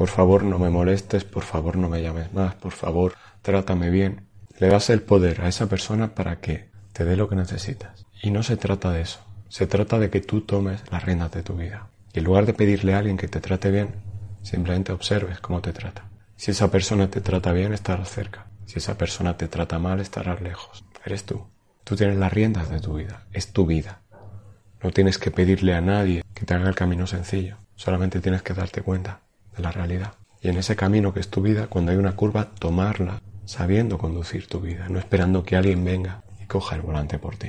Por favor, no me molestes, por favor, no me llames más, por favor, trátame bien. Le das el poder a esa persona para que te dé lo que necesitas. Y no se trata de eso. Se trata de que tú tomes las riendas de tu vida. Y en lugar de pedirle a alguien que te trate bien, simplemente observes cómo te trata. Si esa persona te trata bien, estarás cerca. Si esa persona te trata mal, estarás lejos. Eres tú. Tú tienes las riendas de tu vida. Es tu vida. No tienes que pedirle a nadie que te haga el camino sencillo. Solamente tienes que darte cuenta la realidad. Y en ese camino que es tu vida, cuando hay una curva, tomarla sabiendo conducir tu vida, no esperando que alguien venga y coja el volante por ti.